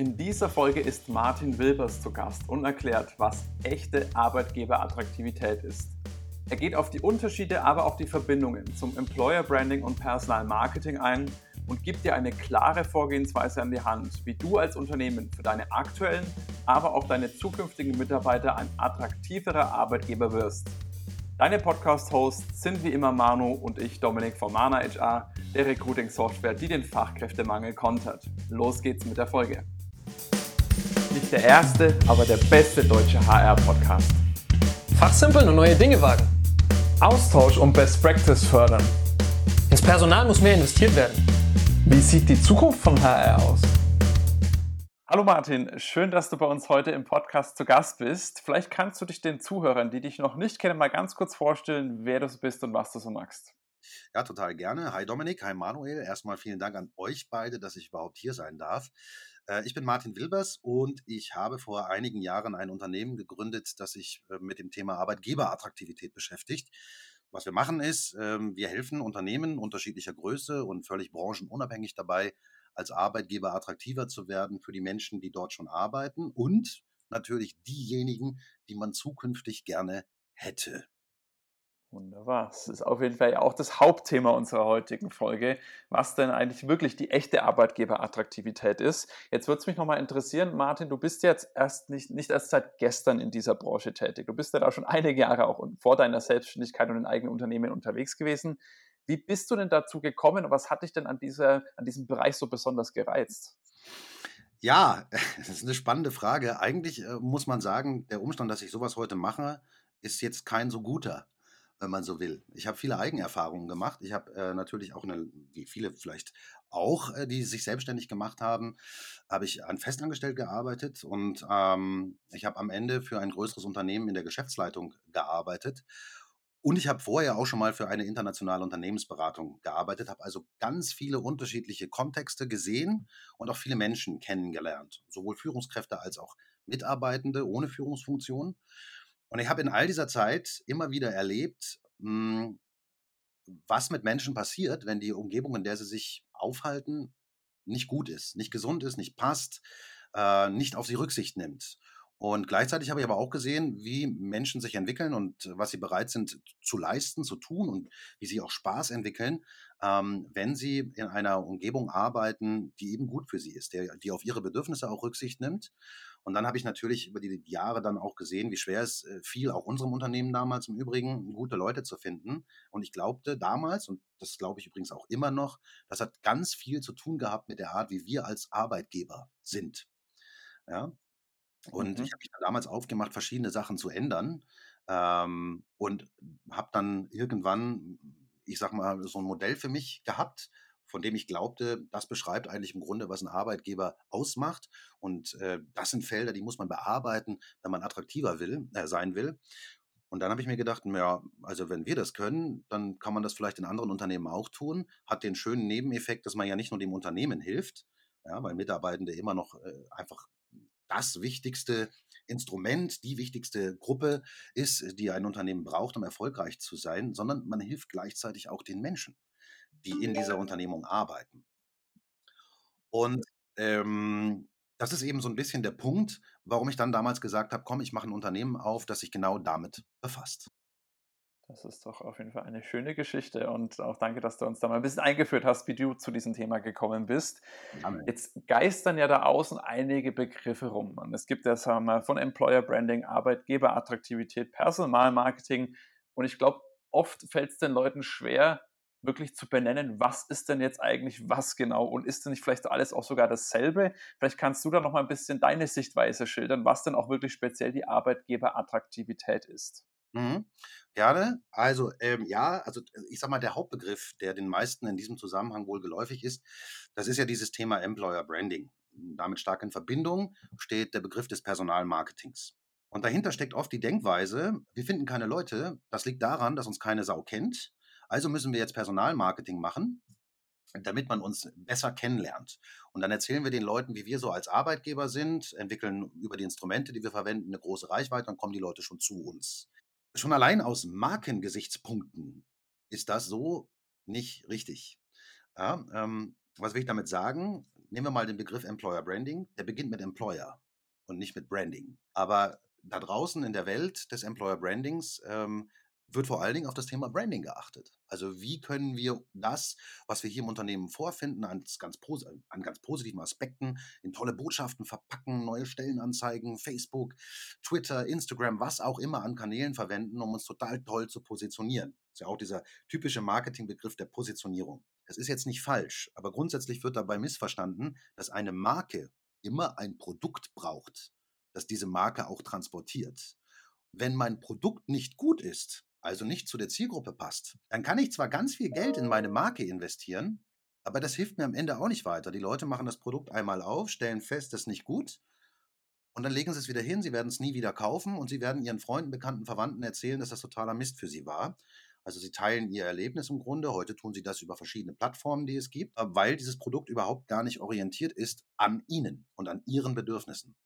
In dieser Folge ist Martin Wilbers zu Gast und erklärt, was echte Arbeitgeberattraktivität ist. Er geht auf die Unterschiede, aber auch die Verbindungen zum Employer Branding und Personal Marketing ein und gibt dir eine klare Vorgehensweise an die Hand, wie du als Unternehmen für deine aktuellen, aber auch deine zukünftigen Mitarbeiter ein attraktiverer Arbeitgeber wirst. Deine Podcast-Hosts sind wie immer Manu und ich, Dominik von Mana HR, der Recruiting-Software, die den Fachkräftemangel kontert. Los geht's mit der Folge. Nicht der erste, aber der beste deutsche HR-Podcast. Fachsimpeln und neue Dinge wagen. Austausch und Best Practice fördern. Ins Personal muss mehr investiert werden. Wie sieht die Zukunft von HR aus? Hallo Martin, schön, dass du bei uns heute im Podcast zu Gast bist. Vielleicht kannst du dich den Zuhörern, die dich noch nicht kennen, mal ganz kurz vorstellen, wer du bist und was du so magst. Ja, total gerne. Hi Dominik, hi Manuel. Erstmal vielen Dank an euch beide, dass ich überhaupt hier sein darf. Äh, ich bin Martin Wilbers und ich habe vor einigen Jahren ein Unternehmen gegründet, das sich äh, mit dem Thema Arbeitgeberattraktivität beschäftigt. Was wir machen ist, ähm, wir helfen Unternehmen unterschiedlicher Größe und völlig branchenunabhängig dabei, als Arbeitgeber attraktiver zu werden für die Menschen, die dort schon arbeiten und natürlich diejenigen, die man zukünftig gerne hätte. Wunderbar. Das ist auf jeden Fall ja auch das Hauptthema unserer heutigen Folge, was denn eigentlich wirklich die echte Arbeitgeberattraktivität ist. Jetzt würde es mich nochmal interessieren, Martin, du bist jetzt erst nicht, nicht erst seit gestern in dieser Branche tätig. Du bist ja da schon einige Jahre auch vor deiner Selbstständigkeit und in eigenen Unternehmen unterwegs gewesen. Wie bist du denn dazu gekommen und was hat dich denn an, dieser, an diesem Bereich so besonders gereizt? Ja, das ist eine spannende Frage. Eigentlich äh, muss man sagen, der Umstand, dass ich sowas heute mache, ist jetzt kein so guter wenn man so will. Ich habe viele Eigenerfahrungen gemacht. Ich habe äh, natürlich auch, eine, wie viele vielleicht auch, äh, die sich selbstständig gemacht haben, habe ich an Festangestellt gearbeitet und ähm, ich habe am Ende für ein größeres Unternehmen in der Geschäftsleitung gearbeitet. Und ich habe vorher auch schon mal für eine internationale Unternehmensberatung gearbeitet, habe also ganz viele unterschiedliche Kontexte gesehen und auch viele Menschen kennengelernt, sowohl Führungskräfte als auch Mitarbeitende ohne Führungsfunktion. Und ich habe in all dieser Zeit immer wieder erlebt, hm, was mit Menschen passiert, wenn die Umgebung, in der sie sich aufhalten, nicht gut ist, nicht gesund ist, nicht passt, äh, nicht auf sie Rücksicht nimmt. Und gleichzeitig habe ich aber auch gesehen, wie Menschen sich entwickeln und was sie bereit sind zu leisten, zu tun und wie sie auch Spaß entwickeln, ähm, wenn sie in einer Umgebung arbeiten, die eben gut für sie ist, der, die auf ihre Bedürfnisse auch Rücksicht nimmt. Und dann habe ich natürlich über die Jahre dann auch gesehen, wie schwer es äh, fiel, auch unserem Unternehmen damals im Übrigen, gute Leute zu finden. Und ich glaubte damals, und das glaube ich übrigens auch immer noch, das hat ganz viel zu tun gehabt mit der Art, wie wir als Arbeitgeber sind. Ja, und mhm. ich habe mich damals aufgemacht, verschiedene Sachen zu ändern ähm, und habe dann irgendwann, ich sag mal, so ein Modell für mich gehabt, von dem ich glaubte, das beschreibt eigentlich im Grunde, was ein Arbeitgeber ausmacht. Und äh, das sind Felder, die muss man bearbeiten, wenn man attraktiver will, äh, sein will. Und dann habe ich mir gedacht, ja, also wenn wir das können, dann kann man das vielleicht in anderen Unternehmen auch tun. Hat den schönen Nebeneffekt, dass man ja nicht nur dem Unternehmen hilft, ja, weil Mitarbeitende immer noch äh, einfach das wichtigste Instrument, die wichtigste Gruppe ist, die ein Unternehmen braucht, um erfolgreich zu sein, sondern man hilft gleichzeitig auch den Menschen, die in dieser Unternehmung arbeiten. Und ähm, das ist eben so ein bisschen der Punkt, warum ich dann damals gesagt habe, komm, ich mache ein Unternehmen auf, das sich genau damit befasst. Das ist doch auf jeden Fall eine schöne Geschichte und auch danke, dass du uns da mal ein bisschen eingeführt hast, wie du zu diesem Thema gekommen bist. Amen. Jetzt geistern ja da außen einige Begriffe rum. Und es gibt ja sagen wir, von Employer Branding, Arbeitgeberattraktivität, Personalmarketing und ich glaube, oft fällt es den Leuten schwer, wirklich zu benennen, was ist denn jetzt eigentlich was genau und ist denn nicht vielleicht alles auch sogar dasselbe? Vielleicht kannst du da noch mal ein bisschen deine Sichtweise schildern, was denn auch wirklich speziell die Arbeitgeberattraktivität ist. Mhm. Gerne. Also, ähm, ja, also ich sage mal, der Hauptbegriff, der den meisten in diesem Zusammenhang wohl geläufig ist, das ist ja dieses Thema Employer Branding. Damit stark in Verbindung steht der Begriff des Personalmarketings. Und dahinter steckt oft die Denkweise, wir finden keine Leute, das liegt daran, dass uns keine Sau kennt. Also müssen wir jetzt Personalmarketing machen, damit man uns besser kennenlernt. Und dann erzählen wir den Leuten, wie wir so als Arbeitgeber sind, entwickeln über die Instrumente, die wir verwenden, eine große Reichweite, dann kommen die Leute schon zu uns schon allein aus Markengesichtspunkten ist das so nicht richtig. Ja, ähm, was will ich damit sagen? nehmen wir mal den Begriff Employer Branding, der beginnt mit Employer und nicht mit Branding. Aber da draußen in der Welt des Employer Brandings ähm, wird vor allen Dingen auf das Thema Branding geachtet. Also wie können wir das, was wir hier im Unternehmen vorfinden, an ganz, an ganz positiven Aspekten, in tolle Botschaften verpacken, neue Stellenanzeigen, Facebook, Twitter, Instagram, was auch immer an Kanälen verwenden, um uns total toll zu positionieren. Das ist ja auch dieser typische Marketingbegriff der Positionierung. Das ist jetzt nicht falsch, aber grundsätzlich wird dabei missverstanden, dass eine Marke immer ein Produkt braucht, das diese Marke auch transportiert. Wenn mein Produkt nicht gut ist, also nicht zu der Zielgruppe passt, dann kann ich zwar ganz viel Geld in meine Marke investieren, aber das hilft mir am Ende auch nicht weiter. Die Leute machen das Produkt einmal auf, stellen fest, das ist nicht gut und dann legen sie es wieder hin, sie werden es nie wieder kaufen und sie werden ihren Freunden, Bekannten, Verwandten erzählen, dass das totaler Mist für sie war. Also sie teilen ihr Erlebnis im Grunde. Heute tun sie das über verschiedene Plattformen, die es gibt, weil dieses Produkt überhaupt gar nicht orientiert ist an ihnen und an ihren Bedürfnissen.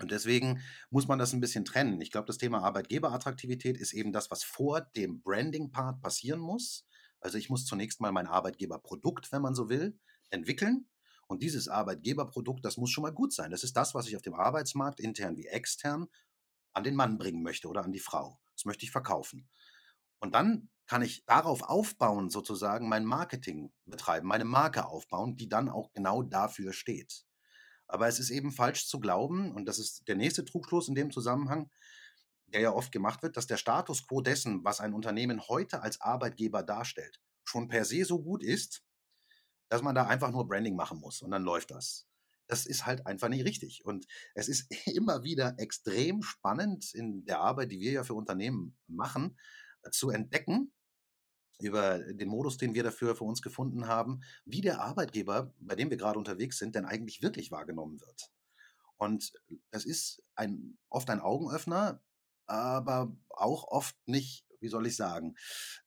Und deswegen muss man das ein bisschen trennen. Ich glaube, das Thema Arbeitgeberattraktivität ist eben das, was vor dem Branding-Part passieren muss. Also ich muss zunächst mal mein Arbeitgeberprodukt, wenn man so will, entwickeln. Und dieses Arbeitgeberprodukt, das muss schon mal gut sein. Das ist das, was ich auf dem Arbeitsmarkt, intern wie extern, an den Mann bringen möchte oder an die Frau. Das möchte ich verkaufen. Und dann kann ich darauf aufbauen, sozusagen mein Marketing betreiben, meine Marke aufbauen, die dann auch genau dafür steht. Aber es ist eben falsch zu glauben, und das ist der nächste Trugschluss in dem Zusammenhang, der ja oft gemacht wird, dass der Status quo dessen, was ein Unternehmen heute als Arbeitgeber darstellt, schon per se so gut ist, dass man da einfach nur Branding machen muss und dann läuft das. Das ist halt einfach nicht richtig. Und es ist immer wieder extrem spannend in der Arbeit, die wir ja für Unternehmen machen, zu entdecken, über den Modus, den wir dafür für uns gefunden haben, wie der Arbeitgeber, bei dem wir gerade unterwegs sind, denn eigentlich wirklich wahrgenommen wird. Und das ist ein, oft ein Augenöffner, aber auch oft nicht, wie soll ich sagen,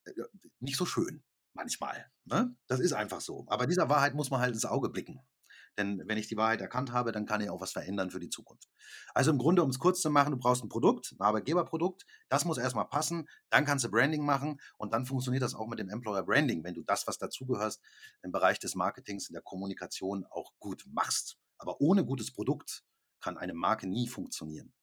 äh, nicht so schön manchmal. Ne? Das ist einfach so. Aber dieser Wahrheit muss man halt ins Auge blicken. Denn wenn ich die Wahrheit erkannt habe, dann kann ich auch was verändern für die Zukunft. Also im Grunde, um es kurz zu machen, du brauchst ein Produkt, ein Arbeitgeberprodukt, das muss erstmal passen, dann kannst du Branding machen und dann funktioniert das auch mit dem Employer Branding, wenn du das, was dazugehörst, im Bereich des Marketings, in der Kommunikation auch gut machst. Aber ohne gutes Produkt kann eine Marke nie funktionieren.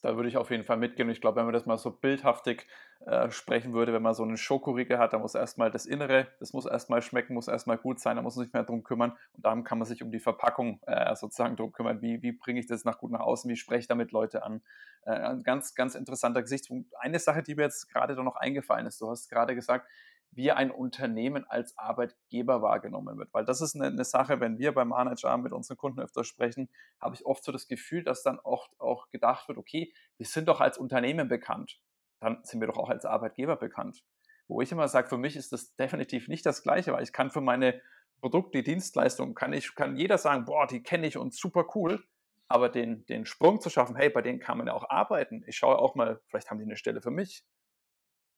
Da würde ich auf jeden Fall mitgehen. Ich glaube, wenn man das mal so bildhaftig äh, sprechen würde, wenn man so einen Schokoriegel hat, dann muss erstmal das Innere, das muss erstmal schmecken, muss erstmal gut sein, da muss man sich mehr drum kümmern. Und dann kann man sich um die Verpackung äh, sozusagen drum kümmern. Wie, wie bringe ich das nach gut nach außen? Wie spreche ich damit Leute an? Äh, ein ganz, ganz interessanter Gesichtspunkt. Eine Sache, die mir jetzt gerade da noch eingefallen ist, du hast gerade gesagt, wie ein Unternehmen als Arbeitgeber wahrgenommen wird. Weil das ist eine, eine, Sache, wenn wir beim Manager mit unseren Kunden öfter sprechen, habe ich oft so das Gefühl, dass dann oft auch gedacht wird, okay, wir sind doch als Unternehmen bekannt, dann sind wir doch auch als Arbeitgeber bekannt. Wo ich immer sage, für mich ist das definitiv nicht das Gleiche, weil ich kann für meine Produkte, Dienstleistungen, kann, ich, kann jeder sagen, boah, die kenne ich und super cool, aber den, den Sprung zu schaffen, hey, bei denen kann man ja auch arbeiten. Ich schaue auch mal, vielleicht haben die eine Stelle für mich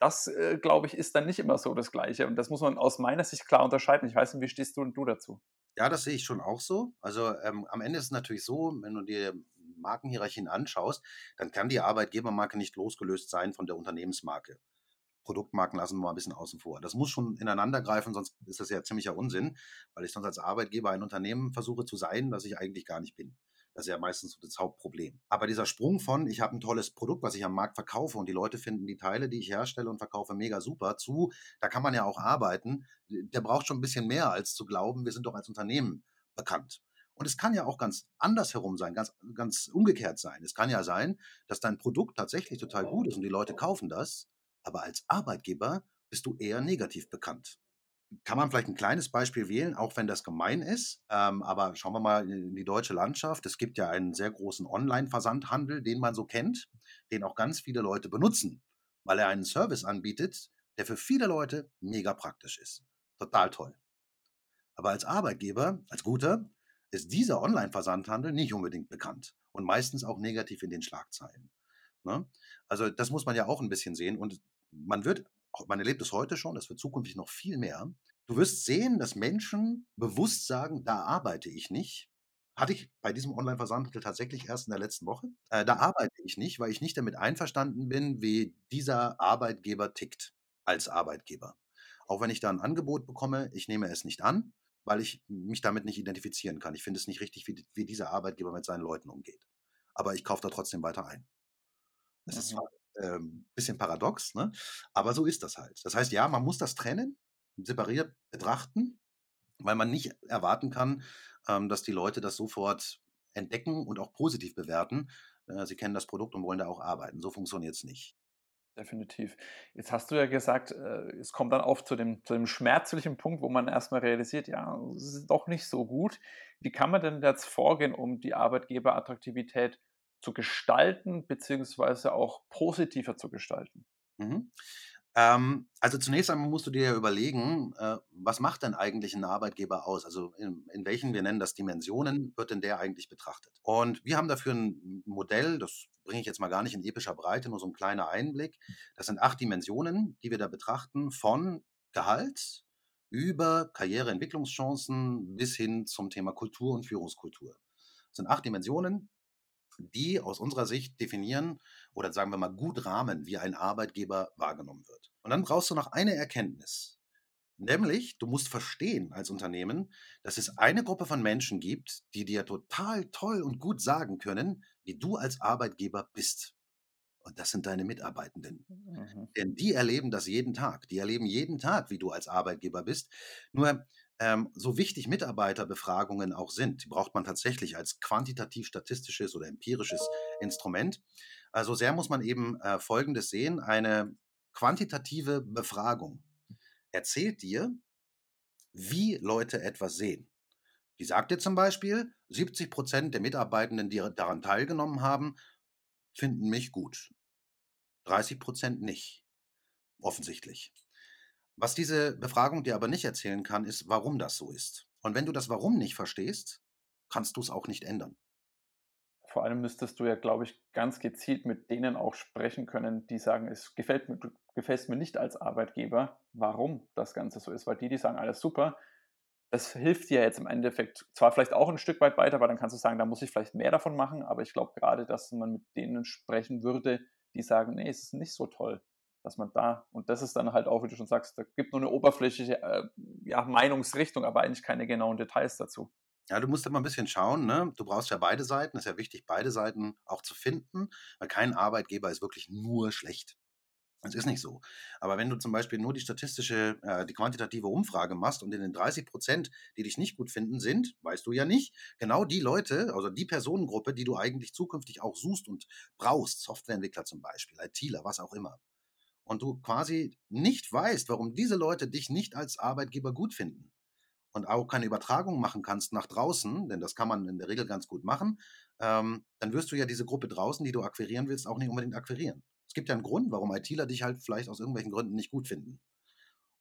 das, äh, glaube ich, ist dann nicht immer so das Gleiche. Und das muss man aus meiner Sicht klar unterscheiden. Ich weiß nicht, wie stehst du und du dazu? Ja, das sehe ich schon auch so. Also ähm, am Ende ist es natürlich so, wenn du dir Markenhierarchien anschaust, dann kann die Arbeitgebermarke nicht losgelöst sein von der Unternehmensmarke. Produktmarken lassen wir mal ein bisschen außen vor. Das muss schon ineinander greifen, sonst ist das ja ziemlicher Unsinn, weil ich sonst als Arbeitgeber ein Unternehmen versuche zu sein, das ich eigentlich gar nicht bin. Das ist ja meistens so das Hauptproblem. Aber dieser Sprung von, ich habe ein tolles Produkt, was ich am Markt verkaufe und die Leute finden die Teile, die ich herstelle und verkaufe, mega super, zu, da kann man ja auch arbeiten, der braucht schon ein bisschen mehr, als zu glauben, wir sind doch als Unternehmen bekannt. Und es kann ja auch ganz andersherum sein, ganz, ganz umgekehrt sein. Es kann ja sein, dass dein Produkt tatsächlich total gut ist und die Leute kaufen das, aber als Arbeitgeber bist du eher negativ bekannt kann man vielleicht ein kleines Beispiel wählen, auch wenn das gemein ist. Ähm, aber schauen wir mal in die deutsche Landschaft. Es gibt ja einen sehr großen Online-Versandhandel, den man so kennt, den auch ganz viele Leute benutzen, weil er einen Service anbietet, der für viele Leute mega praktisch ist. Total toll. Aber als Arbeitgeber, als guter, ist dieser Online-Versandhandel nicht unbedingt bekannt und meistens auch negativ in den Schlagzeilen. Ne? Also das muss man ja auch ein bisschen sehen und man wird man erlebt es heute schon, das wird zukünftig noch viel mehr. Du wirst sehen, dass Menschen bewusst sagen, da arbeite ich nicht. Hatte ich bei diesem Online-Versandhandel tatsächlich erst in der letzten Woche. Äh, da arbeite ich nicht, weil ich nicht damit einverstanden bin, wie dieser Arbeitgeber tickt als Arbeitgeber. Auch wenn ich da ein Angebot bekomme, ich nehme es nicht an, weil ich mich damit nicht identifizieren kann. Ich finde es nicht richtig, wie, wie dieser Arbeitgeber mit seinen Leuten umgeht. Aber ich kaufe da trotzdem weiter ein. Das ist Mhm. zwar ein ähm, bisschen paradox, ne? aber so ist das halt. Das heißt, ja, man muss das trennen, separiert betrachten, weil man nicht erwarten kann, ähm, dass die Leute das sofort entdecken und auch positiv bewerten. Äh, sie kennen das Produkt und wollen da auch arbeiten. So funktioniert es nicht. Definitiv. Jetzt hast du ja gesagt, äh, es kommt dann oft zu dem, zu dem schmerzlichen Punkt, wo man erstmal realisiert, ja, es ist doch nicht so gut. Wie kann man denn jetzt vorgehen, um die Arbeitgeberattraktivität zu gestalten, beziehungsweise auch positiver zu gestalten? Mhm. Ähm, also zunächst einmal musst du dir ja überlegen, äh, was macht denn eigentlich ein Arbeitgeber aus? Also in, in welchen, wir nennen das Dimensionen, wird denn der eigentlich betrachtet? Und wir haben dafür ein Modell, das bringe ich jetzt mal gar nicht in epischer Breite, nur so ein kleiner Einblick. Das sind acht Dimensionen, die wir da betrachten, von Gehalt über Karriereentwicklungschancen bis hin zum Thema Kultur und Führungskultur. Das sind acht Dimensionen, die aus unserer Sicht definieren oder sagen wir mal gut rahmen, wie ein Arbeitgeber wahrgenommen wird. Und dann brauchst du noch eine Erkenntnis. Nämlich, du musst verstehen als Unternehmen, dass es eine Gruppe von Menschen gibt, die dir total toll und gut sagen können, wie du als Arbeitgeber bist. Und das sind deine Mitarbeitenden. Mhm. Denn die erleben das jeden Tag. Die erleben jeden Tag, wie du als Arbeitgeber bist. Nur ähm, so wichtig Mitarbeiterbefragungen auch sind, die braucht man tatsächlich als quantitativ-statistisches oder empirisches Instrument. Also sehr muss man eben äh, Folgendes sehen. Eine quantitative Befragung erzählt dir, wie Leute etwas sehen. Die sagt dir zum Beispiel, 70 Prozent der Mitarbeitenden, die daran teilgenommen haben, finden mich gut. 30 Prozent nicht. Offensichtlich. Was diese Befragung dir aber nicht erzählen kann, ist, warum das so ist. Und wenn du das Warum nicht verstehst, kannst du es auch nicht ändern. Vor allem müsstest du ja, glaube ich, ganz gezielt mit denen auch sprechen können, die sagen, es gefällt mir, du gefällst mir nicht als Arbeitgeber, warum das Ganze so ist. Weil die, die sagen, alles super, das hilft dir jetzt im Endeffekt zwar vielleicht auch ein Stück weit weiter, weil dann kannst du sagen, da muss ich vielleicht mehr davon machen, aber ich glaube gerade, dass man mit denen sprechen würde, die sagen, nee, es ist nicht so toll, dass man da, und das ist dann halt auch, wie du schon sagst, da gibt nur eine oberflächliche äh, ja, Meinungsrichtung, aber eigentlich keine genauen Details dazu. Ja, du musst immer ein bisschen schauen, ne? Du brauchst ja beide Seiten. Es ist ja wichtig, beide Seiten auch zu finden, weil kein Arbeitgeber ist wirklich nur schlecht. Das ist nicht so. Aber wenn du zum Beispiel nur die statistische, äh, die quantitative Umfrage machst und in den 30 Prozent, die dich nicht gut finden, sind, weißt du ja nicht, genau die Leute, also die Personengruppe, die du eigentlich zukünftig auch suchst und brauchst, Softwareentwickler zum Beispiel, ITler, was auch immer. Und du quasi nicht weißt, warum diese Leute dich nicht als Arbeitgeber gut finden und auch keine Übertragung machen kannst nach draußen, denn das kann man in der Regel ganz gut machen, ähm, dann wirst du ja diese Gruppe draußen, die du akquirieren willst, auch nicht unbedingt akquirieren. Es gibt ja einen Grund, warum ITler dich halt vielleicht aus irgendwelchen Gründen nicht gut finden.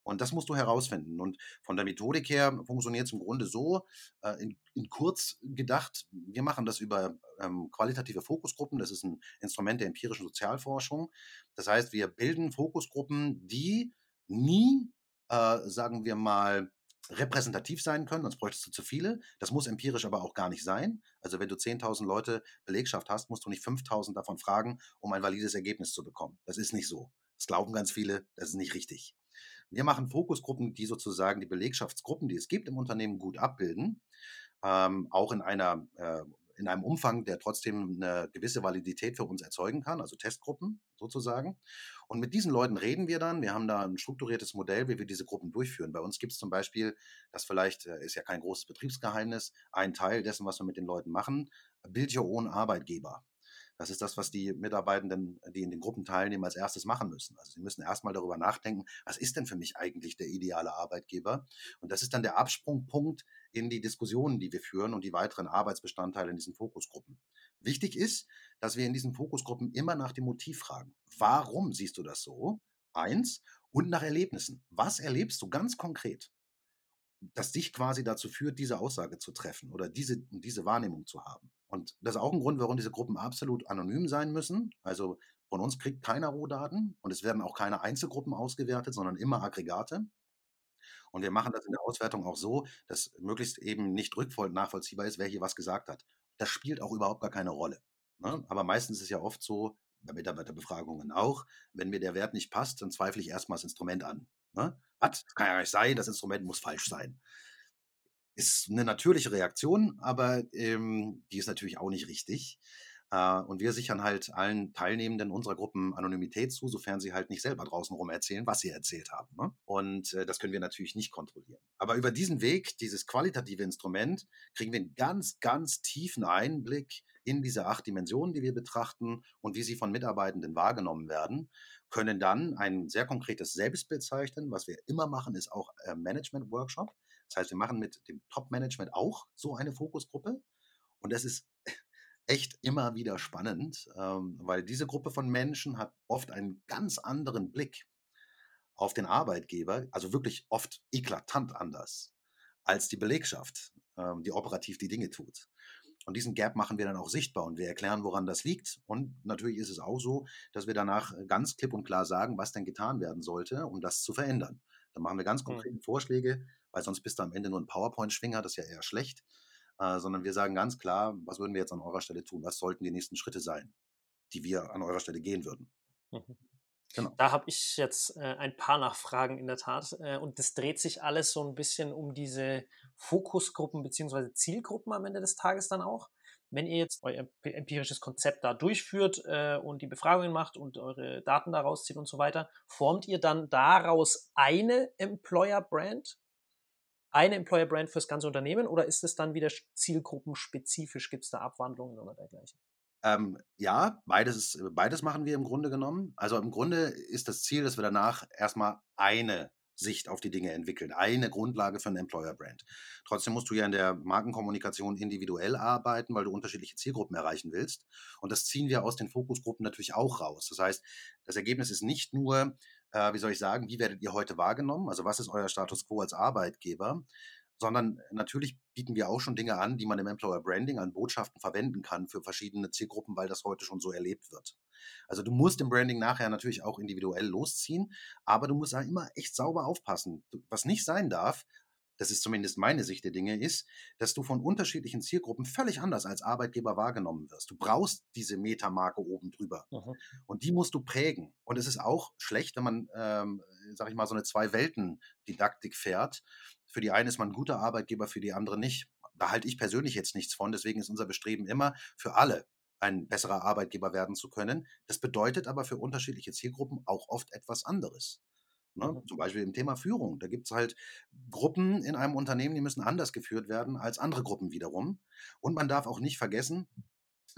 Und das musst du herausfinden. Und von der Methodik her funktioniert es im Grunde so, äh, in, in, kurz gedacht, wir machen das über ähm, qualitative Fokusgruppen. Das ist ein Instrument der empirischen Sozialforschung. Das heißt, wir bilden Fokusgruppen, die nie, äh, sagen wir mal, repräsentativ sein können, sonst bräuchtest du zu viele. Das muss empirisch aber auch gar nicht sein. Also wenn du 10.000 Leute Belegschaft hast, musst du nicht 5.000 davon fragen, um ein valides Ergebnis zu bekommen. Das ist nicht so. Das glauben ganz viele, das ist nicht richtig. Wir machen Fokusgruppen, die sozusagen die Belegschaftsgruppen, die es gibt im Unternehmen, gut abbilden. Ähm, auch in einer äh, in einem Umfang, der trotzdem eine gewisse Validität für uns erzeugen kann, also Testgruppen sozusagen. Und mit diesen Leuten reden wir dann. Wir haben da ein strukturiertes Modell, wie wir diese Gruppen durchführen. Bei uns gibt es zum Beispiel, das vielleicht äh, ist ja kein großes Betriebsgeheimnis, ein Teil dessen, was wir mit den Leuten machen, Build Your Own Arbeitgeber. Das ist das, was die Mitarbeitenden, die in den Gruppen teilnehmen, als erstes machen müssen. Also sie müssen erstmal darüber nachdenken, was ist denn für mich eigentlich der ideale Arbeitgeber? Und das ist dann der Absprungpunkt in die Diskussionen, die wir führen und die weiteren Arbeitsbestandteile in diesen Fokusgruppen. Wichtig ist, dass wir in diesen Fokusgruppen immer nach dem Motiv fragen. Warum siehst du das so? Eins. Und nach Erlebnissen. Was erlebst du ganz konkret? das dich quasi dazu führt, diese Aussage zu treffen oder diese, diese Wahrnehmung zu haben. Und das ist auch ein Grund, warum diese Gruppen absolut anonym sein müssen. Also von uns kriegt keiner Rohdaten und es werden auch keine Einzelgruppen ausgewertet, sondern immer Aggregate. Und wir machen das in der Auswertung auch so, dass möglichst eben nicht rückfolgend nachvollziehbar ist, wer hier was gesagt hat. Das spielt auch überhaupt gar keine Rolle. Ne? Aber meistens ist es ja oft so, bei Mitarbeiterbefragungen auch, wenn mir der Wert nicht passt, dann zweifle ich erstmal das Instrument an. Ne? Was? Das kann ja nicht sein, das Instrument muss falsch sein. Ist eine natürliche Reaktion, aber ähm, die ist natürlich auch nicht richtig. Äh, und wir sichern halt allen Teilnehmenden unserer Gruppen Anonymität zu, sofern sie halt nicht selber draußen rum erzählen, was sie erzählt haben. Ne? Und äh, das können wir natürlich nicht kontrollieren. Aber über diesen Weg, dieses qualitative Instrument, kriegen wir einen ganz, ganz tiefen Einblick in diese acht Dimensionen, die wir betrachten und wie sie von Mitarbeitenden wahrgenommen werden, können dann ein sehr konkretes Selbstbild zeichnen. Was wir immer machen, ist auch äh, Management-Workshop. Das heißt, wir machen mit dem Top-Management auch so eine Fokusgruppe. Und das ist echt immer wieder spannend, ähm, weil diese Gruppe von Menschen hat oft einen ganz anderen Blick auf den Arbeitgeber, also wirklich oft eklatant anders als die Belegschaft, ähm, die operativ die Dinge tut. Und diesen Gap machen wir dann auch sichtbar und wir erklären, woran das liegt. Und natürlich ist es auch so, dass wir danach ganz klipp und klar sagen, was denn getan werden sollte, um das zu verändern. Dann machen wir ganz hm. konkrete mhm. Vorschläge, weil sonst bist du am Ende nur ein PowerPoint-Schwinger, das ist ja eher schlecht äh, sondern wir sagen ganz klar, was würden wir jetzt an eurer Stelle tun? Was sollten die nächsten Schritte sein, die wir an eurer Stelle gehen würden? Mhm. Genau. Da habe ich jetzt äh, ein paar Nachfragen in der Tat. Äh, und das dreht sich alles so ein bisschen um diese Fokusgruppen bzw. Zielgruppen am Ende des Tages dann auch. Wenn ihr jetzt euer empirisches Konzept da durchführt äh, und die Befragungen macht und eure Daten daraus zieht und so weiter, formt ihr dann daraus eine Employer Brand eine Employer Brand fürs ganze Unternehmen oder ist es dann wieder zielgruppenspezifisch? Gibt es da Abwandlungen oder dergleichen? Ähm, ja, beides, beides machen wir im Grunde genommen. Also im Grunde ist das Ziel, dass wir danach erstmal eine Sicht auf die Dinge entwickeln, eine Grundlage für einen Employer Brand. Trotzdem musst du ja in der Markenkommunikation individuell arbeiten, weil du unterschiedliche Zielgruppen erreichen willst. Und das ziehen wir aus den Fokusgruppen natürlich auch raus. Das heißt, das Ergebnis ist nicht nur, äh, wie soll ich sagen, wie werdet ihr heute wahrgenommen? Also was ist euer Status quo als Arbeitgeber? Sondern natürlich bieten wir auch schon Dinge an, die man im Employer Branding an Botschaften verwenden kann für verschiedene Zielgruppen, weil das heute schon so erlebt wird. Also du musst im Branding nachher natürlich auch individuell losziehen, aber du musst da immer echt sauber aufpassen. Was nicht sein darf, das ist zumindest meine Sicht der Dinge, ist, dass du von unterschiedlichen Zielgruppen völlig anders als Arbeitgeber wahrgenommen wirst. Du brauchst diese Metamarke oben drüber. Mhm. Und die musst du prägen. Und es ist auch schlecht, wenn man, ähm, sag ich mal, so eine Zwei-Welten-Didaktik fährt. Für die eine ist man ein guter Arbeitgeber, für die andere nicht. Da halte ich persönlich jetzt nichts von. Deswegen ist unser Bestreben immer für alle ein besserer Arbeitgeber werden zu können. Das bedeutet aber für unterschiedliche Zielgruppen auch oft etwas anderes. Ne? Mhm. Zum Beispiel im Thema Führung. Da gibt es halt Gruppen in einem Unternehmen, die müssen anders geführt werden als andere Gruppen wiederum. Und man darf auch nicht vergessen,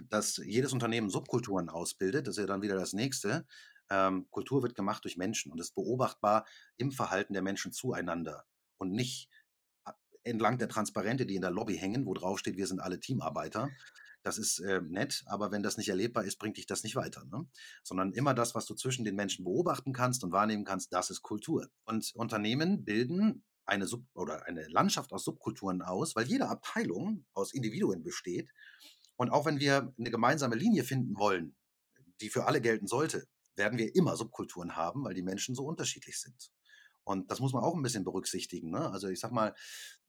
dass jedes Unternehmen Subkulturen ausbildet. Das ist ja dann wieder das nächste. Ähm, Kultur wird gemacht durch Menschen und ist beobachtbar im Verhalten der Menschen zueinander und nicht entlang der Transparente, die in der Lobby hängen, wo drauf steht, wir sind alle Teamarbeiter, das ist äh, nett, aber wenn das nicht erlebbar ist, bringt dich das nicht weiter. Ne? Sondern immer das, was du zwischen den Menschen beobachten kannst und wahrnehmen kannst, das ist Kultur. Und Unternehmen bilden eine Sub oder eine Landschaft aus Subkulturen aus, weil jede Abteilung aus Individuen besteht. Und auch wenn wir eine gemeinsame Linie finden wollen, die für alle gelten sollte, werden wir immer Subkulturen haben, weil die Menschen so unterschiedlich sind. Und das muss man auch ein bisschen berücksichtigen. Ne? Also ich sag mal,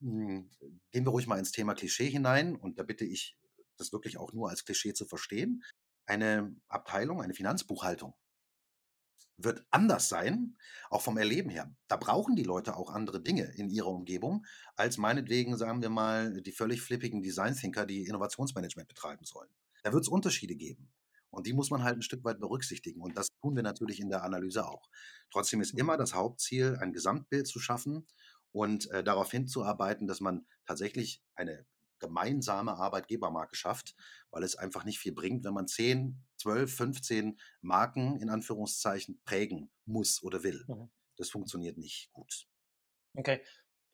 hm, gehen wir ruhig mal ins Thema Klischee hinein. Und da bitte ich das wirklich auch nur als Klischee zu verstehen. Eine Abteilung, eine Finanzbuchhaltung wird anders sein, auch vom Erleben her. Da brauchen die Leute auch andere Dinge in ihrer Umgebung, als meinetwegen, sagen wir mal, die völlig flippigen Design Thinker, die Innovationsmanagement betreiben sollen. Da wird es Unterschiede geben. Und die muss man halt ein Stück weit berücksichtigen. Und das tun wir natürlich in der Analyse auch. Trotzdem ist immer das Hauptziel, ein Gesamtbild zu schaffen und äh, darauf hinzuarbeiten, dass man tatsächlich eine gemeinsame Arbeitgebermarke schafft, weil es einfach nicht viel bringt, wenn man 10, 12, 15 Marken in Anführungszeichen prägen muss oder will. Mhm. Das funktioniert nicht gut. Okay.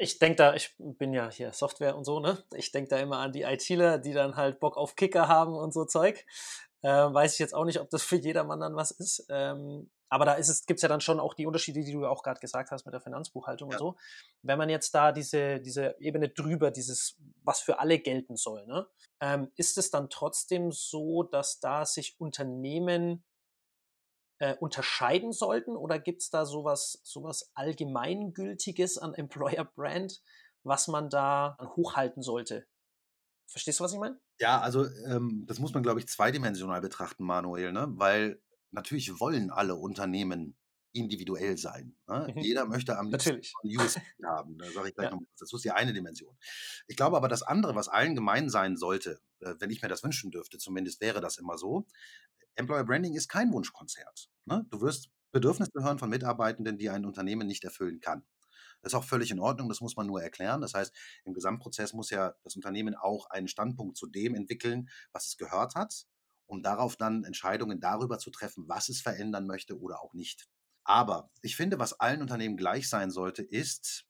Ich denke da, ich bin ja hier Software und so, ne? Ich denke da immer an die ITler, die dann halt Bock auf Kicker haben und so Zeug. Äh, weiß ich jetzt auch nicht, ob das für jedermann dann was ist. Ähm, aber da ist es, gibt es ja dann schon auch die Unterschiede, die du ja auch gerade gesagt hast mit der Finanzbuchhaltung ja. und so. Wenn man jetzt da diese, diese Ebene drüber, dieses, was für alle gelten soll, ne, ähm, ist es dann trotzdem so, dass da sich Unternehmen äh, unterscheiden sollten oder gibt es da sowas, sowas Allgemeingültiges an Employer Brand, was man da hochhalten sollte? Verstehst du, was ich meine? Ja, also ähm, das muss man, glaube ich, zweidimensional betrachten, Manuel, ne? weil natürlich wollen alle Unternehmen individuell sein. Ne? Mhm. Jeder möchte am liebsten einen USB haben. Da sage ich gleich Ja. noch. Das ist die eine Dimension. Ich glaube aber, das andere, was allen gemein sein sollte, äh, wenn ich mir das wünschen dürfte, zumindest wäre das immer so, Employer Branding ist kein Wunschkonzert. Ne? Du wirst Bedürfnisse hören von Mitarbeitenden, die ein Unternehmen nicht erfüllen kann. Das ist auch völlig in Ordnung, das muss man nur erklären. Das heißt, im Gesamtprozess muss ja das Unternehmen auch einen Standpunkt zu dem entwickeln, was es gehört hat, um darauf dann Entscheidungen darüber zu treffen, was es verändern möchte oder auch nicht. Aber ich finde, was allen Unternehmen gleich sein sollte, ist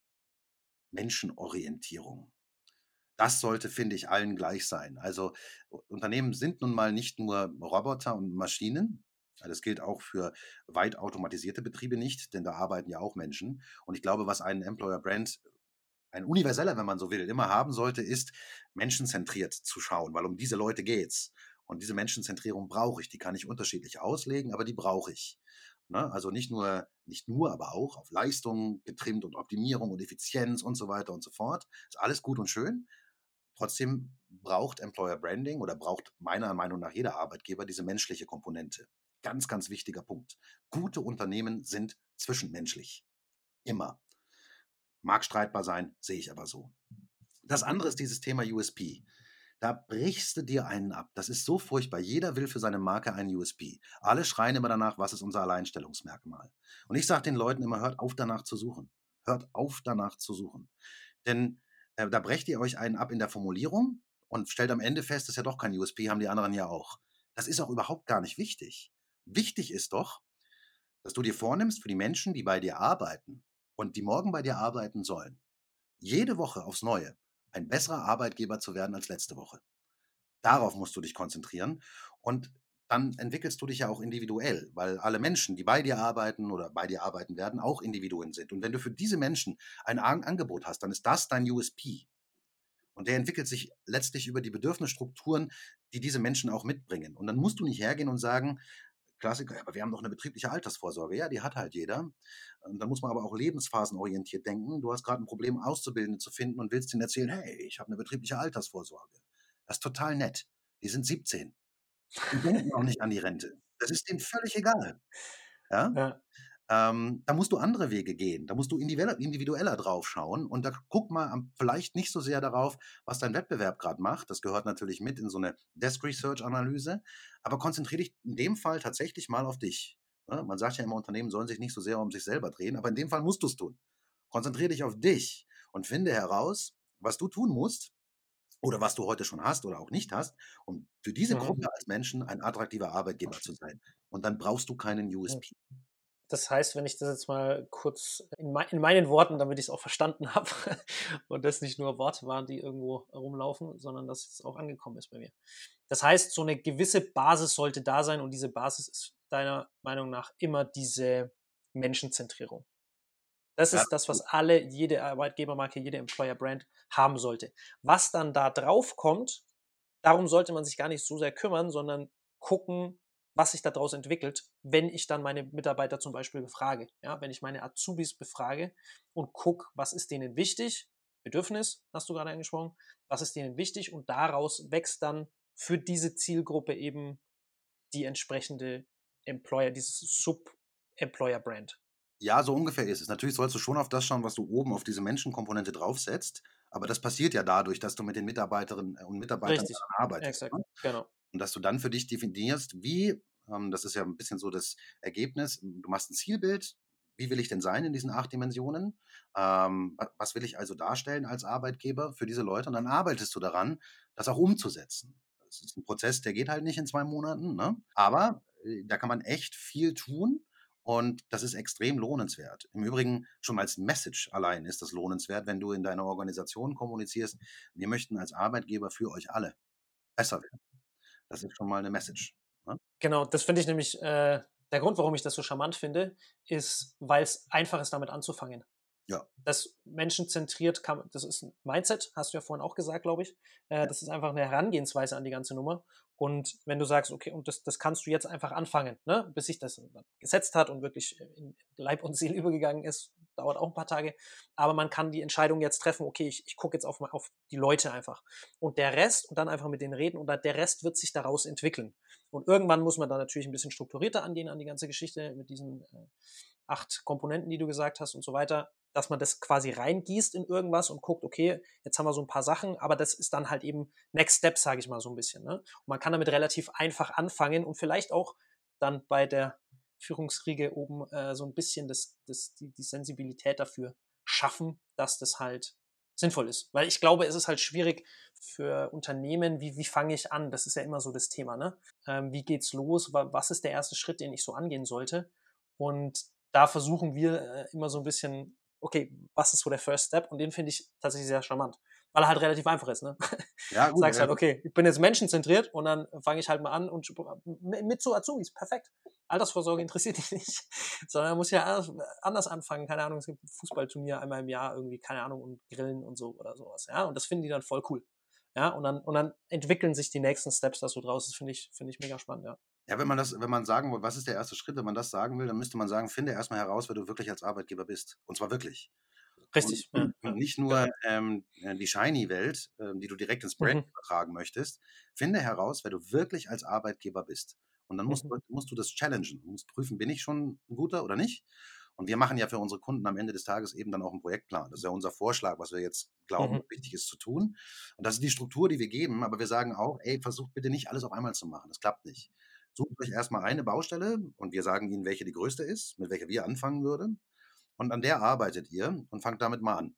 Menschenorientierung. Das sollte, finde ich, allen gleich sein. Also Unternehmen sind nun mal nicht nur Roboter und Maschinen. Das gilt auch für weit automatisierte Betriebe nicht, denn da arbeiten ja auch Menschen. Und ich glaube, was ein Employer Brand, ein universeller, wenn man so will, immer haben sollte, ist menschenzentriert zu schauen, weil um diese Leute geht's. Und diese Menschenzentrierung brauche ich. Die kann ich unterschiedlich auslegen, aber die brauche ich. Ne? Also nicht nur, nicht nur, aber auch auf Leistung getrimmt und Optimierung und Effizienz und so weiter und so fort. Ist alles gut und schön. Trotzdem braucht Employer Branding oder braucht meiner Meinung nach jeder Arbeitgeber diese menschliche Komponente. Ganz, ganz wichtiger Punkt. Gute Unternehmen sind zwischenmenschlich. Immer. Mag streitbar sein, sehe ich aber so. Das andere ist dieses Thema USP. Da brichst du dir einen ab. Das ist so furchtbar. Jeder will für seine Marke einen USP. Alle schreien immer danach, was ist unser Alleinstellungsmerkmal. Und ich sage den Leuten immer, hört auf danach zu suchen. Hört auf danach zu suchen. Denn äh, da brecht ihr euch einen ab in der Formulierung und stellt am Ende fest, das ist ja doch kein USP, haben die anderen ja auch. Das ist auch überhaupt gar nicht wichtig. Wichtig ist doch, dass du dir vornimmst für die Menschen, die bei dir arbeiten und die morgen bei dir arbeiten sollen, jede Woche aufs Neue ein besserer Arbeitgeber zu werden als letzte Woche. Darauf musst du dich konzentrieren und dann entwickelst du dich ja auch individuell, weil alle Menschen, die bei dir arbeiten oder bei dir arbeiten werden, auch Individuen sind. Und wenn du für diese Menschen ein An Angebot hast, dann ist das dein USP. Und der entwickelt sich letztlich über die Bedürfnisstrukturen, die diese Menschen auch mitbringen. Und dann musst du nicht hergehen und sagen, Klassiker, aber wir haben doch eine betriebliche Altersvorsorge. Ja, die hat halt jeder. Und dann muss man aber auch lebensphasenorientiert denken. Du hast gerade ein Problem, Auszubildende zu finden und willst ihnen erzählen, hey, ich habe eine betriebliche Altersvorsorge. Das ist total nett. Die sind 17. Die denken auch nicht an die Rente. Das ist denen völlig egal. Ja? Ja. Ähm, da musst du andere Wege gehen. Da musst du individueller, drauf schauen. Und da guck mal am- vielleicht nicht so sehr darauf, was dein Wettbewerb gerade macht. Das gehört natürlich mit in so eine Desk Research Analyse. Aber konzentriere dich in dem Fall tatsächlich mal auf dich. Ja, man sagt ja immer, Unternehmen sollen sich nicht so sehr um sich selber drehen, aber in dem Fall musst du es tun. Konzentriere dich auf dich und finde heraus, was du tun musst oder was du heute schon hast oder auch nicht hast, um für diese Mhm. Gruppe als Menschen ein attraktiver Arbeitgeber zu sein. Und dann brauchst du keinen USP. Das heißt, wenn ich das jetzt mal kurz in, mei- in meinen Worten, damit ich es auch verstanden habe und das nicht nur Worte waren, die irgendwo rumlaufen, sondern dass es auch angekommen ist bei mir. Das heißt, so eine gewisse Basis sollte da sein und diese Basis ist deiner Meinung nach immer diese Menschenzentrierung. Das ist das, was alle, jede Arbeitgebermarke, jede Employer Brand haben sollte. Was dann da drauf kommt, darum sollte man sich gar nicht so sehr kümmern, sondern gucken, was sich daraus entwickelt, wenn ich dann meine Mitarbeiter zum Beispiel befrage. Ja, wenn ich meine Azubis befrage und gucke, was ist denen wichtig, Bedürfnis, hast du gerade angesprochen, was ist denen wichtig und daraus wächst dann für diese Zielgruppe eben die entsprechende Employer, dieses Sub-Employer-Brand. Ja, so ungefähr ist es. Natürlich sollst du schon auf das schauen, was du oben auf diese Menschenkomponente draufsetzt. Aber das passiert ja dadurch, dass du mit den Mitarbeiterinnen und Mitarbeitern Richtig, arbeitest. exakt, ne? genau. Und dass du dann für dich definierst, wie, das ist ja ein bisschen so das Ergebnis, du machst ein Zielbild, wie will ich denn sein in diesen acht Dimensionen? Ähm, wa- was will ich also darstellen als Arbeitgeber für diese Leute? Und dann arbeitest du daran, das auch umzusetzen. Das ist ein Prozess, der geht halt nicht in zwei Monaten, ne? aber äh, da kann man echt viel tun. Und das ist extrem lohnenswert. Im Übrigen, schon als Message allein ist das lohnenswert, wenn du in deiner Organisation kommunizierst, wir möchten als Arbeitgeber für euch alle besser werden. Das ist schon mal eine Message. Ne? Genau, das finde ich nämlich, äh, der Grund, warum ich das so charmant finde, ist, weil es einfach ist, damit anzufangen. Ja. Das menschenzentriert, kann, das ist ein Mindset, hast du ja vorhin auch gesagt, glaube ich. Äh, das ist einfach eine Herangehensweise an die ganze Nummer. Und wenn du sagst, okay, und das, das kannst du jetzt einfach anfangen, ne, bis sich das gesetzt hat und wirklich in Leib und Seele übergegangen ist, dauert auch ein paar Tage. Aber man kann die Entscheidung jetzt treffen, okay, ich, ich gucke jetzt auf, auf die Leute einfach. Und der Rest, und dann einfach mit denen reden, und der Rest wird sich daraus entwickeln. Und irgendwann muss man dann natürlich ein bisschen strukturierter angehen an die ganze Geschichte mit diesen äh, acht Komponenten, die du gesagt hast und so weiter dass man das quasi reingießt in irgendwas und guckt, okay, jetzt haben wir so ein paar Sachen, aber das ist dann halt eben Next Step, sage ich mal so ein bisschen. Ne? Und man kann damit relativ einfach anfangen und vielleicht auch dann bei der Führungsriege oben äh, so ein bisschen das, das, die, die Sensibilität dafür schaffen, dass das halt sinnvoll ist. Weil ich glaube, es ist halt schwierig für Unternehmen, wie, wie fange ich an? Das ist ja immer so das Thema, ne? Ähm, wie geht's los? Was ist der erste Schritt, den ich so angehen sollte? Und da versuchen wir äh, immer so ein bisschen okay, was ist so der First Step? Und den finde ich tatsächlich sehr charmant. Weil er halt relativ einfach ist, ne? Ja, gut. Sagst halt, okay, ich bin jetzt menschenzentriert und dann fange ich halt mal an und mit so Azubis, perfekt. Altersvorsorge interessiert dich nicht, sondern er muss ja anders anfangen. Keine Ahnung, es gibt ein Fußballturnier einmal im Jahr irgendwie, keine Ahnung, und Grillen und so oder sowas. Ja, und das finden die dann voll cool. Ja, und dann, und dann entwickeln sich die nächsten Steps da so draus. Das finde ich, finde ich mega spannend, ja. Ja, wenn man das, wenn man sagen will, was ist der erste Schritt, wenn man das sagen will, dann müsste man sagen, finde erstmal heraus, wer du wirklich als Arbeitgeber bist. Und zwar wirklich. Richtig. Und, ja, nicht nur ähm, äh, die Shiny-Welt, ähm, die du direkt ins Brand mhm. übertragen möchtest. Finde heraus, wer du wirklich als Arbeitgeber bist. Und dann musst, mhm. musst du das challengen. Du musst prüfen, bin ich schon ein guter oder nicht? Und wir machen ja für unsere Kunden am Ende des Tages eben dann auch einen Projektplan. Das ist ja unser Vorschlag, was wir jetzt glauben, mhm. wichtig ist zu tun. Und das ist die Struktur, die wir geben. Aber wir sagen auch, ey, versucht bitte nicht alles auf einmal zu machen. Das klappt nicht. Sucht euch erstmal eine Baustelle und wir sagen Ihnen, welche die größte ist, mit welcher wir anfangen würden. Und an der arbeitet ihr und fangt damit mal an.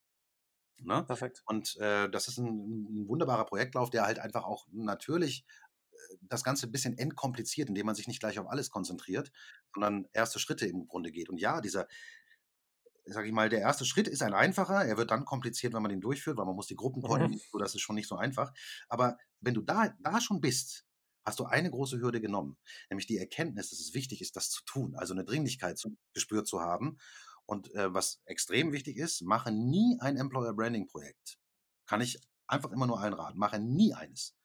Ne? Perfekt. Und äh, das ist ein, ein, wunderbarer Projektlauf, der halt einfach auch natürlich äh, das Ganze ein bisschen entkompliziert, indem man sich nicht gleich auf alles konzentriert, sondern erste Schritte im Grunde geht. Und ja, dieser, sag ich mal, der erste Schritt ist ein einfacher. Er wird dann kompliziert, wenn man den durchführt, weil man muss die Gruppen mhm. koordinieren. Mhm. So, das ist schon nicht so einfach. Aber wenn du da, da schon bist, hast du eine große Hürde genommen, nämlich die Erkenntnis, dass es wichtig ist, das zu tun, also eine Dringlichkeit zu, gespürt zu haben. Und äh, was extrem wichtig ist, mache nie ein Employer Branding Projekt. Kann ich einfach immer nur einraten. Mache nie eines.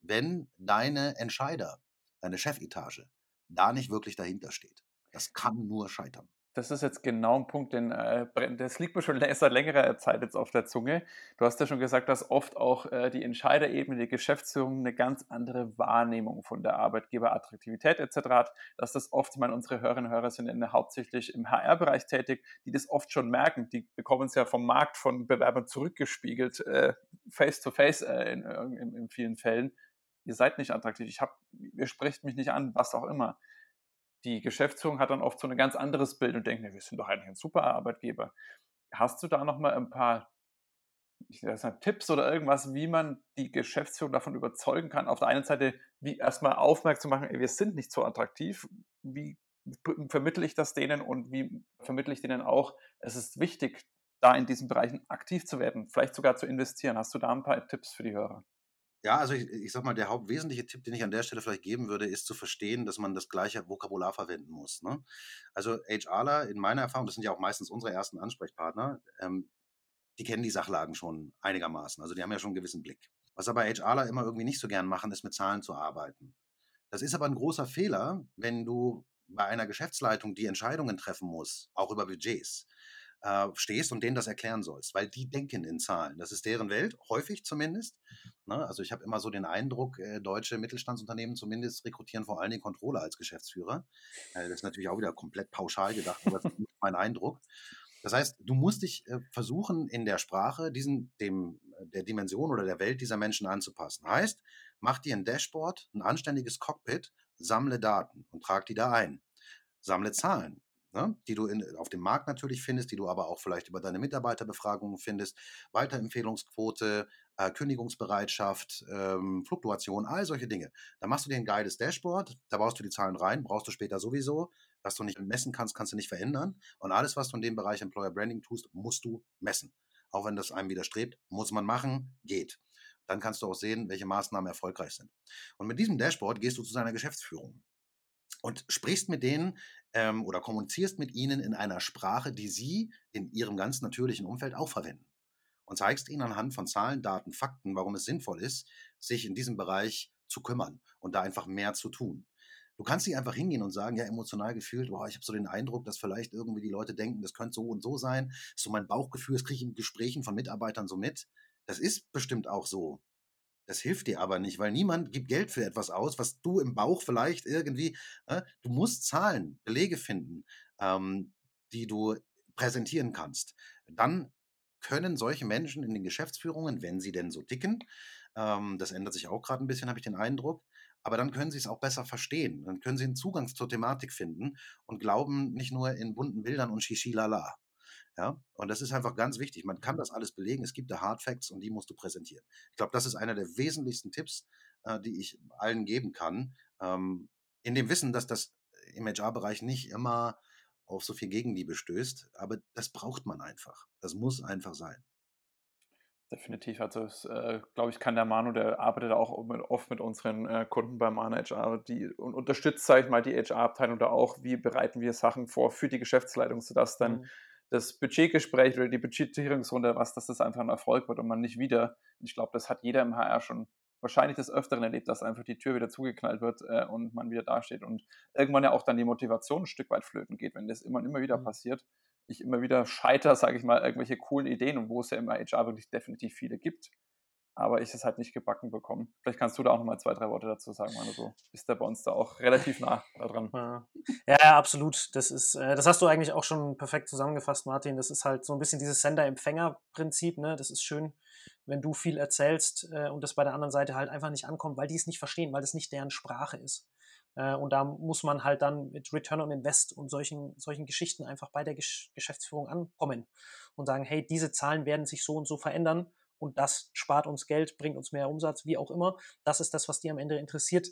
Wenn deine Entscheider, deine Chefetage, da nicht wirklich dahinter steht. Das kann nur scheitern. Das ist jetzt genau ein Punkt, den, äh, das liegt mir schon seit längerer Zeit jetzt auf der Zunge. Du hast ja schon gesagt, dass oft auch äh, die Entscheiderebene, die Geschäftsführung eine ganz andere Wahrnehmung von der Arbeitgeberattraktivität etc. hat, dass das oft, ich meine, unsere Hörerinnen und Hörer sind in, hauptsächlich im HR-Bereich tätig, die das oft schon merken. Die bekommen es ja vom Markt von Bewerbern zurückgespiegelt, äh, face to face äh, in, in, in vielen Fällen. Ihr seid nicht attraktiv, ich hab, ihr sprecht mich nicht an, was auch immer die Geschäftsführung hat dann oft so ein ganz anderes Bild und denkt, wir sind doch eigentlich ein super Arbeitgeber. Hast du da nochmal ein paar ich weiß nicht, Tipps oder irgendwas, wie man die Geschäftsführung davon überzeugen kann? Auf der einen Seite, wie erstmal aufmerksam machen, ey, wir sind nicht so attraktiv. Wie vermittle ich das denen und wie vermittle ich denen auch, es ist wichtig, da in diesen Bereichen aktiv zu werden, vielleicht sogar zu investieren. Hast du da ein paar Tipps für die Hörer? Ja, also ich, ich sag mal, der hauptwesentliche Tipp, den ich an der Stelle vielleicht geben würde, ist zu verstehen, dass man das gleiche Vokabular verwenden muss. Ne? Also HRler, in meiner Erfahrung, das sind ja auch meistens unsere ersten Ansprechpartner, ähm, die kennen die Sachlagen schon einigermaßen. Also die haben ja schon einen gewissen Blick. Was aber HRler immer irgendwie nicht so gern machen, ist mit Zahlen zu arbeiten. Das ist aber ein großer Fehler, wenn du bei einer Geschäftsleitung die Entscheidungen treffen musst, auch über Budgets äh, stehst und denen das erklären sollst, weil die denken in Zahlen. Das ist deren Welt, häufig zumindest. Ne? Also ich habe immer so den Eindruck, äh, deutsche Mittelstandsunternehmen zumindest rekrutieren vor allen Dingen Controller als Geschäftsführer. Äh, das ist natürlich auch wieder komplett pauschal gedacht, aber das ist mein Eindruck. Das heißt, du musst dich äh, versuchen, in der Sprache diesen, dem, äh, der Dimension oder der Welt dieser Menschen anzupassen. Heißt, mach dir ein Dashboard, ein anständiges Cockpit, sammle Daten und trag die da ein. Sammle Zahlen ne, die du in, auf dem Markt natürlich findest, die du aber auch vielleicht über deine Mitarbeiterbefragungen findest, Weiterempfehlungsquote, äh, Kündigungsbereitschaft, ähm, Fluktuation, all solche Dinge. Da machst du dir ein geiles Dashboard, da baust du die Zahlen rein, brauchst du später sowieso. Was du nicht messen kannst, kannst du nicht verändern. Und alles, was du in dem Bereich Employer Branding tust, musst du messen. Auch wenn das einem widerstrebt, muss man machen, geht. Dann kannst du auch sehen, welche Maßnahmen erfolgreich sind. Und mit diesem Dashboard gehst du zu seiner Geschäftsführung und sprichst mit denen ähm, oder kommunizierst mit ihnen in einer Sprache, die sie in ihrem ganz natürlichen Umfeld auch verwenden. Und zeigst ihnen anhand von Zahlen, Daten, Fakten, warum es sinnvoll ist, sich in diesem Bereich zu kümmern und da einfach mehr zu tun. Du kannst nicht einfach hingehen und sagen, ja, emotional gefühlt, boah, ich habe so den Eindruck, dass vielleicht irgendwie die Leute denken, das könnte so und so sein. Das ist so mein Bauchgefühl, das kriege ich in Gesprächen von Mitarbeitern so mit. Das ist bestimmt auch so. Das hilft dir aber nicht, weil niemand gibt Geld für etwas aus, was du im Bauch vielleicht irgendwie, äh, du musst Zahlen, Belege finden, ähm, die du präsentieren kannst. Dann können solche Menschen in den Geschäftsführungen, wenn sie denn so ticken, ähm, das ändert sich auch gerade ein bisschen, habe ich den Eindruck, aber dann können sie es auch besser verstehen. Dann können sie einen Zugang zur Thematik finden und glauben nicht nur in bunten Bildern und Shishilala. Ja, und das ist einfach ganz wichtig. Man kann das alles belegen. Es gibt da Hard Facts und die musst du präsentieren. Ich glaube, das ist einer der wesentlichsten Tipps, äh, die ich allen geben kann. Ähm, in dem Wissen, dass das im HR-Bereich nicht immer auf so viel Gegenliebe stößt, aber das braucht man einfach. Das muss einfach sein. Definitiv. Also, äh, glaube ich, kann der Manu, der arbeitet auch oft mit unseren äh, Kunden beim Manager die, und unterstützt, sage ich mal, die HR-Abteilung da auch, wie bereiten wir Sachen vor für die Geschäftsleitung, sodass dann mhm. Das Budgetgespräch oder die Budgetierungsrunde, was, dass das einfach ein Erfolg wird und man nicht wieder, ich glaube, das hat jeder im HR schon wahrscheinlich des Öfteren erlebt, dass einfach die Tür wieder zugeknallt wird äh, und man wieder dasteht und irgendwann ja auch dann die Motivation ein Stück weit flöten geht, wenn das immer und immer wieder mhm. passiert ich immer wieder scheiter, sage ich mal, irgendwelche coolen Ideen und wo es ja immer HR wirklich definitiv viele gibt, aber ich es halt nicht gebacken bekomme. Vielleicht kannst du da auch nochmal zwei, drei Worte dazu sagen, Manu. So ist der bei uns da auch relativ nah dran. Ja, ja absolut. Das ist, äh, das hast du eigentlich auch schon perfekt zusammengefasst, Martin. Das ist halt so ein bisschen dieses Sender-Empfänger-Prinzip. Ne? Das ist schön, wenn du viel erzählst äh, und das bei der anderen Seite halt einfach nicht ankommt, weil die es nicht verstehen, weil das nicht deren Sprache ist. Äh, und da muss man halt dann mit Return on Invest und solchen, solchen Geschichten einfach bei der Gesch Geschäftsführung ankommen und sagen, hey, diese Zahlen werden sich so und so verändern und das spart uns Geld, bringt uns mehr Umsatz, wie auch immer. Das ist das, was die am Ende interessiert.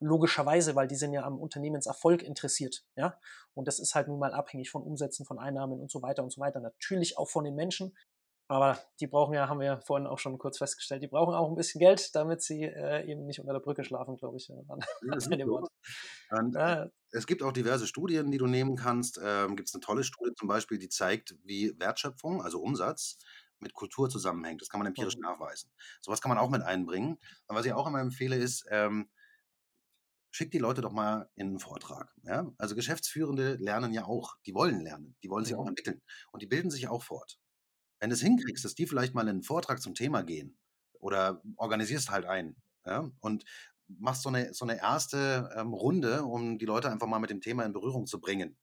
Logischerweise, weil die sind ja am Unternehmenserfolg interessiert, ja. Und das ist halt nun mal abhängig von Umsätzen, von Einnahmen und so weiter und so weiter. Natürlich auch von den Menschen, aber die brauchen ja, haben wir ja vorhin auch schon kurz festgestellt, die brauchen auch ein bisschen Geld, damit sie äh, eben nicht unter der Brücke schlafen, glaube ich. Ja, Es gibt auch diverse Studien, die du nehmen kannst. Ähm, gibt es eine tolle Studie zum Beispiel, die zeigt, wie Wertschöpfung, also Umsatz, mit Kultur zusammenhängt. Das kann man empirisch mhm. nachweisen. Sowas kann man auch mit einbringen. Und was ich auch immer empfehle, ist, ähm, schick die Leute doch mal in einen Vortrag. Ja? Also Geschäftsführende lernen ja auch, die wollen lernen, die wollen sich ja. auch entwickeln und die bilden sich auch fort. Wenn du es hinkriegst, dass die vielleicht mal in einen Vortrag zum Thema gehen oder organisierst halt einen ja, und machst so eine, so eine erste ähm, Runde, um die Leute einfach mal mit dem Thema in Berührung zu bringen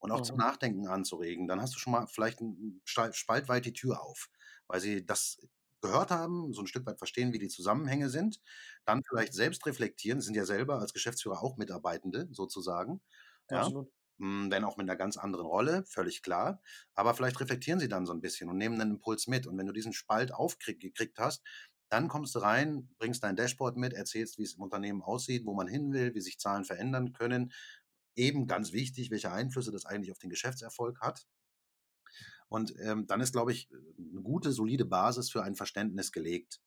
und auch mhm. zum Nachdenken anzuregen, dann hast du schon mal vielleicht einen Spalt weit die Tür auf, weil sie das gehört haben, so ein Stück weit verstehen, wie die Zusammenhänge sind, dann vielleicht selbst reflektieren, sind ja selber als Geschäftsführer auch Mitarbeitende sozusagen. Ja. Absolut. Hm, wenn auch mit einer ganz anderen Rolle, völlig klar. Aber vielleicht reflektieren sie dann so ein bisschen und nehmen einen Impuls mit. Und wenn du diesen Spalt aufgekriegt hast, dann kommst du rein, bringst dein Dashboard mit, erzählst, wie es im Unternehmen aussieht, wo man hin will, wie sich Zahlen verändern können. Eben ganz wichtig, welche Einflüsse das eigentlich auf den Geschäftserfolg hat. Und ähm, dann ist, glaube ich, eine gute, solide Basis für ein Verständnis gelegt.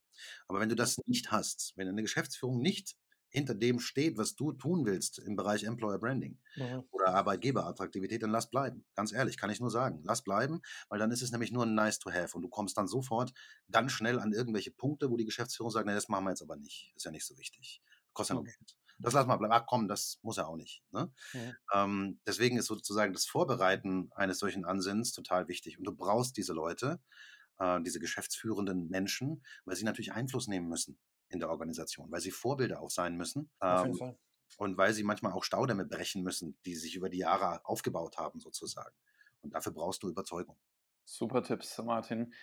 Aber wenn du das nicht hast, wenn eine Geschäftsführung nicht hinter dem steht, was du tun willst im Bereich Employer Branding mhm. oder Arbeitgeberattraktivität, dann lass bleiben. Ganz ehrlich, kann ich nur sagen. Lass bleiben, weil dann ist es nämlich nur ein nice to have und du kommst dann sofort ganz schnell an irgendwelche Punkte, wo die Geschäftsführung sagt, nee, das machen wir jetzt aber nicht. Ist ja nicht so wichtig. Kostet ja mhm. Geld. Das lass mal bleiben. Ach komm, das muss er auch nicht. Ne? Mhm. Ähm, deswegen ist sozusagen das Vorbereiten eines solchen Ansinns total wichtig. Und du brauchst diese Leute, äh, diese geschäftsführenden Menschen, weil sie natürlich Einfluss nehmen müssen in der Organisation, weil sie Vorbilder auch sein müssen. Auf jeden ähm, Fall. Und weil sie manchmal auch Staudämme brechen müssen, die sich über die Jahre aufgebaut haben, sozusagen. Und dafür brauchst du Überzeugung. Super Tipps, Martin.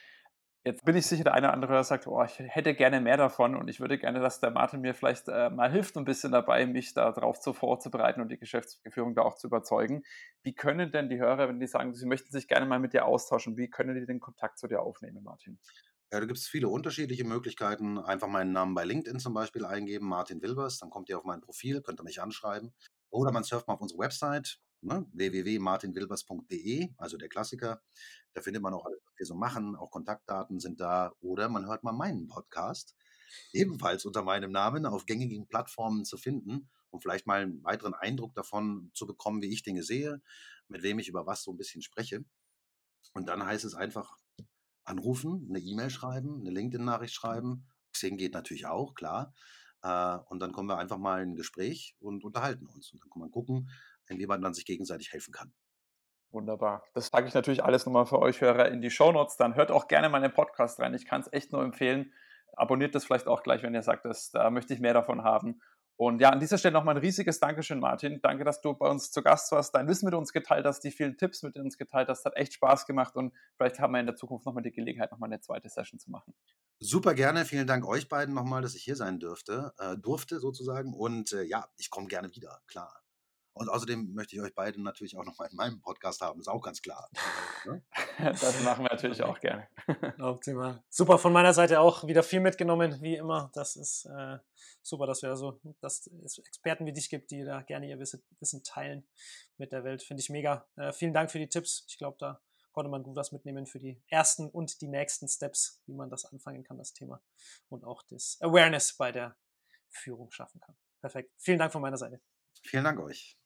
Jetzt bin ich sicher, der eine oder andere sagt, oh, ich hätte gerne mehr davon und ich würde gerne, dass der Martin mir vielleicht äh, mal hilft, ein bisschen dabei, mich da drauf zu vorzubereiten und die Geschäftsführung da auch zu überzeugen. Wie können denn die Hörer, wenn die sagen, sie möchten sich gerne mal mit dir austauschen, wie können die den Kontakt zu dir aufnehmen, Martin? Ja, da gibt es viele unterschiedliche Möglichkeiten. Einfach meinen Namen bei LinkedIn zum Beispiel eingeben, Martin Wilbers, dann kommt ihr auf mein Profil, könnt ihr mich anschreiben. Oder man surft mal auf unsere Website, ne, www.martinwilbers.de, also der Klassiker. Da findet man auch alles, was wir so machen, auch Kontaktdaten sind da. Oder man hört mal meinen Podcast, ebenfalls unter meinem Namen auf gängigen Plattformen zu finden, um vielleicht mal einen weiteren Eindruck davon zu bekommen, wie ich Dinge sehe, mit wem ich über was so ein bisschen spreche. Und dann heißt es einfach anrufen, eine E-Mail schreiben, eine LinkedIn-Nachricht schreiben. Xing geht natürlich auch, klar. Äh, und dann kommen wir einfach mal in ein Gespräch und unterhalten uns. Und dann kann man gucken, inwieweit man sich gegenseitig helfen kann. Wunderbar. Das packe ich natürlich alles nochmal für euch Hörer in die Shownotes. Dann hört auch gerne meinen Podcast rein. Ich kann es echt nur empfehlen. Abonniert das vielleicht auch gleich, wenn ihr sagt, dass, da möchte ich mehr davon haben. Und ja, an dieser Stelle nochmal ein riesiges Dankeschön, Martin. Danke, dass du bei uns zu Gast warst, dein Wissen mit uns geteilt hast, die vielen Tipps mit uns geteilt hast. Hat echt Spaß gemacht und vielleicht haben wir in der Zukunft nochmal die Gelegenheit, nochmal eine zweite Session zu machen. Super gerne. Vielen Dank euch beiden nochmal, dass ich hier sein dürfte, äh, durfte sozusagen. Und äh, ja, ich komme gerne wieder, klar. Und außerdem möchte ich euch beide natürlich auch nochmal in meinem Podcast haben, ist auch ganz klar. Ne? das machen wir natürlich auch gerne. Optimal. Super, von meiner Seite auch wieder viel mitgenommen, wie immer. Das ist äh, super, dass wir so, dass es Experten wie dich gibt, die da gerne ihr Wissen, Wissen teilen mit der Welt. Finde ich mega. Äh, vielen Dank für die Tipps. Ich glaube, da konnte man gut was mitnehmen für die ersten und die nächsten Steps, wie man das anfangen kann, das Thema. Und auch das Awareness bei der Führung schaffen kann. Perfekt. Vielen Dank von meiner Seite. Vielen Dank euch.